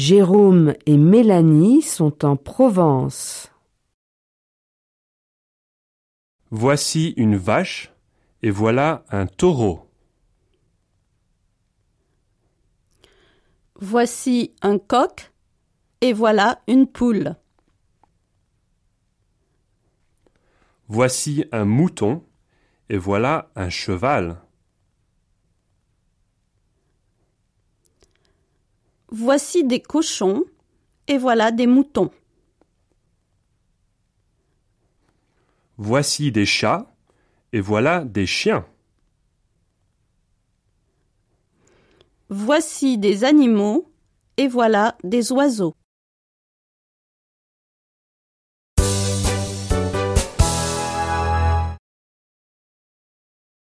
Jérôme et Mélanie sont en Provence. Voici une vache et voilà un taureau. Voici un coq et voilà une poule. Voici un mouton et voilà un cheval. Voici des cochons et voilà des moutons. Voici des chats et voilà des chiens. Voici des animaux et voilà des oiseaux.